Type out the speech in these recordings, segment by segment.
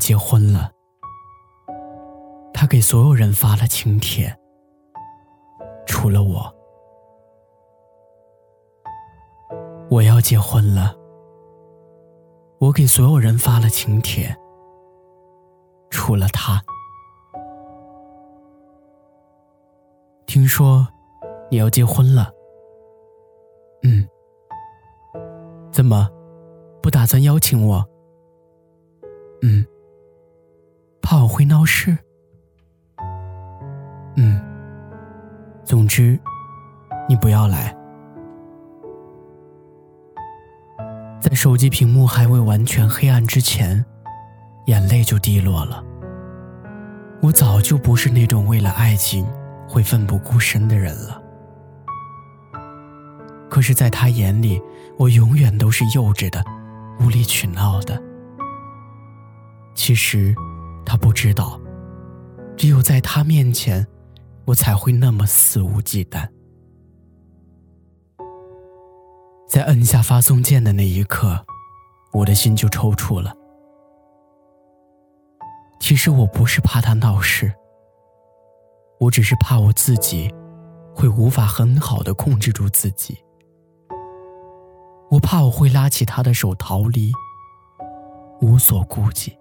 结婚了。他给所有人发了请帖，除了我。我要结婚了。我给所有人发了请帖，除了他。听说你要结婚了。嗯。怎么，不打算邀请我？嗯。怕我会闹事？嗯。总之，你不要来。在手机屏幕还未完全黑暗之前，眼泪就滴落了。我早就不是那种为了爱情会奋不顾身的人了。可是，在他眼里，我永远都是幼稚的、无理取闹的。其实，他不知道，只有在他面前，我才会那么肆无忌惮。在摁下发送键的那一刻，我的心就抽搐了。其实我不是怕他闹事，我只是怕我自己会无法很好的控制住自己。我怕我会拉起他的手逃离，无所顾忌。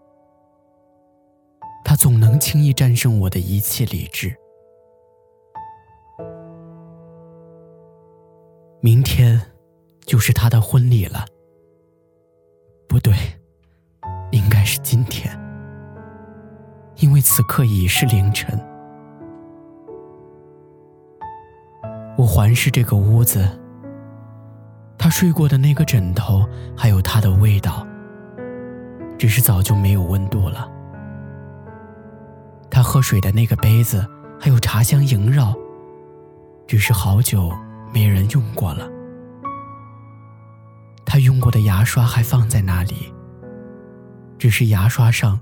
他总能轻易战胜我的一切理智。明天。就是他的婚礼了，不对，应该是今天，因为此刻已是凌晨。我环视这个屋子，他睡过的那个枕头，还有他的味道，只是早就没有温度了。他喝水的那个杯子，还有茶香萦绕，只是好久没人用过了。他用过的牙刷还放在那里，只是牙刷上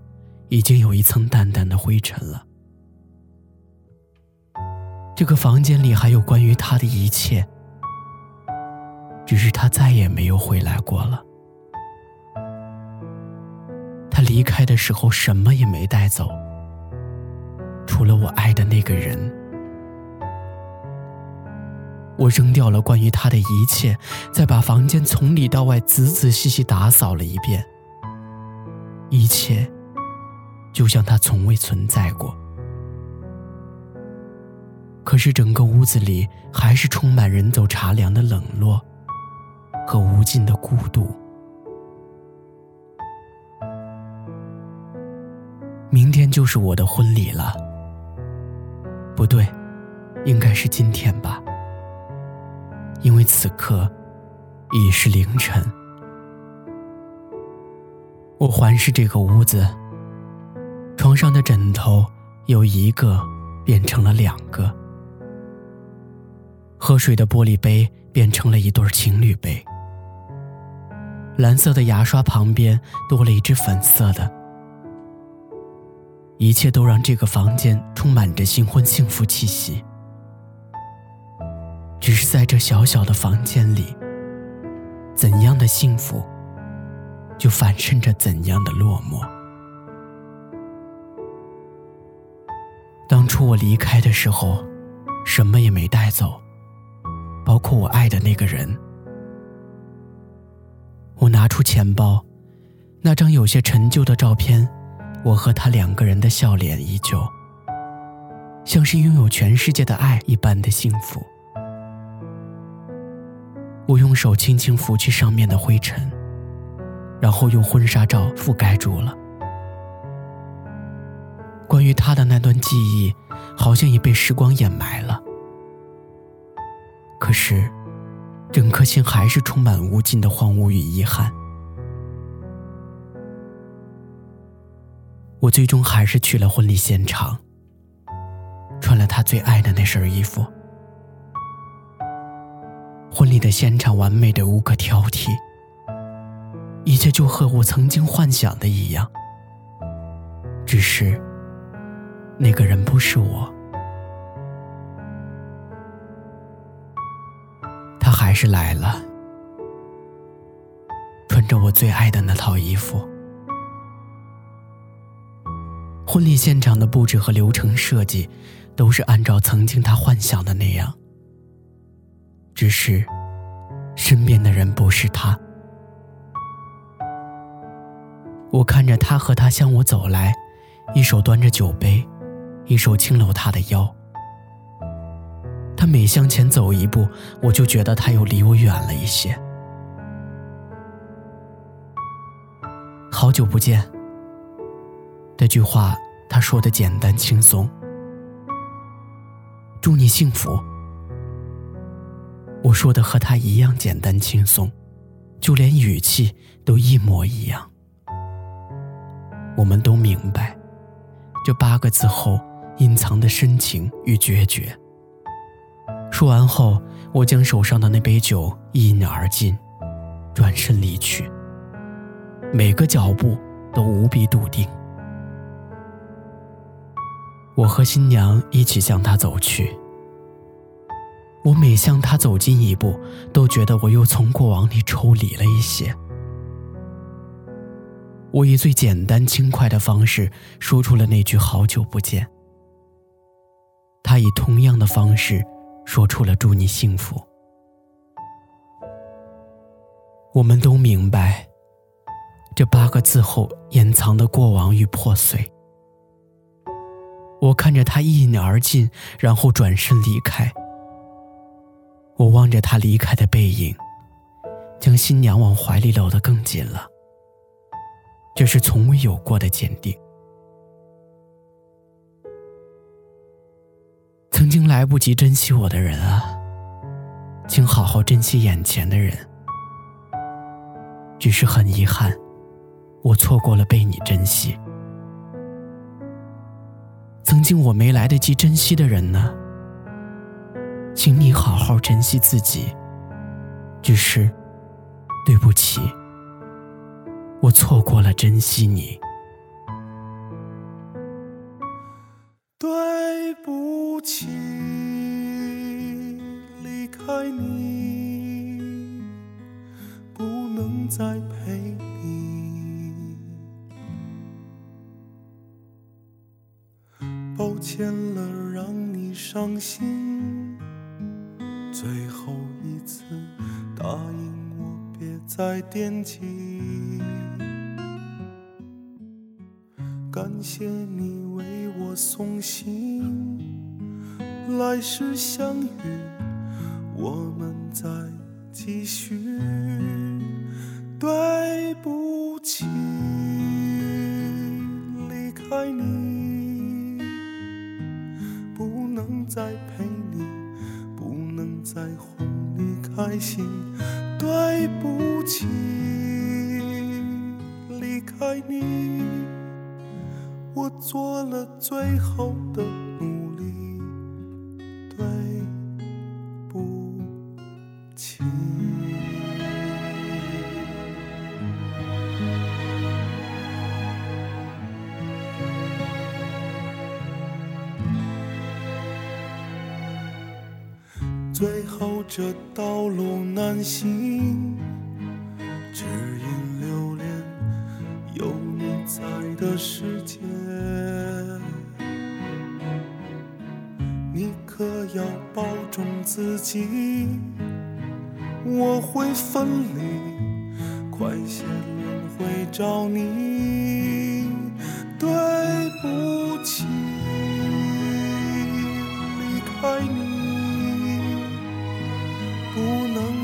已经有一层淡淡的灰尘了。这个房间里还有关于他的一切，只是他再也没有回来过了。他离开的时候什么也没带走，除了我爱的那个人。我扔掉了关于他的一切，再把房间从里到外仔仔细细打扫了一遍。一切，就像他从未存在过。可是整个屋子里还是充满人走茶凉的冷落，和无尽的孤独。明天就是我的婚礼了。不对，应该是今天吧。因为此刻已是凌晨，我环视这个屋子，床上的枕头由一个变成了两个，喝水的玻璃杯变成了一对情侣杯，蓝色的牙刷旁边多了一只粉色的，一切都让这个房间充满着新婚幸福气息。只是在这小小的房间里，怎样的幸福，就反衬着怎样的落寞。当初我离开的时候，什么也没带走，包括我爱的那个人。我拿出钱包，那张有些陈旧的照片，我和他两个人的笑脸依旧，像是拥有全世界的爱一般的幸福。我用手轻轻拂去上面的灰尘，然后用婚纱照覆盖住了。关于他的那段记忆，好像已被时光掩埋了。可是，整颗心还是充满无尽的荒芜与遗憾。我最终还是去了婚礼现场，穿了他最爱的那身衣服。婚礼的现场完美的无可挑剔，一切就和我曾经幻想的一样。只是，那个人不是我，他还是来了，穿着我最爱的那套衣服，婚礼现场的布置和流程设计，都是按照曾经他幻想的那样。只是，身边的人不是他。我看着他和他向我走来，一手端着酒杯，一手轻搂他的腰。他每向前走一步，我就觉得他又离我远了一些。好久不见。这句话他说的简单轻松。祝你幸福。我说的和他一样简单轻松，就连语气都一模一样。我们都明白，这八个字后隐藏的深情与决绝。说完后，我将手上的那杯酒一饮而尽，转身离去。每个脚步都无比笃定。我和新娘一起向他走去。我每向他走近一步，都觉得我又从过往里抽离了一些。我以最简单轻快的方式说出了那句“好久不见”。他以同样的方式说出了“祝你幸福”。我们都明白，这八个字后隐藏的过往与破碎。我看着他一饮而尽，然后转身离开。我望着他离开的背影，将新娘往怀里搂得更紧了。这是从未有过的坚定。曾经来不及珍惜我的人啊，请好好珍惜眼前的人。只是很遗憾，我错过了被你珍惜。曾经我没来得及珍惜的人呢？请你好好珍惜自己。只是，对不起，我错过了珍惜你。对不起，离开你，不能再陪抱歉了，让你伤心。最后一次，答应我别再惦记。感谢你为我送行，来世相遇，我们再继续。对不起，在哄你开心，对不起，离开你，我做了最后的努力，最后这道路难行，只因留恋有你在的世界。你可要保重自己，我会分离，快些轮回找你。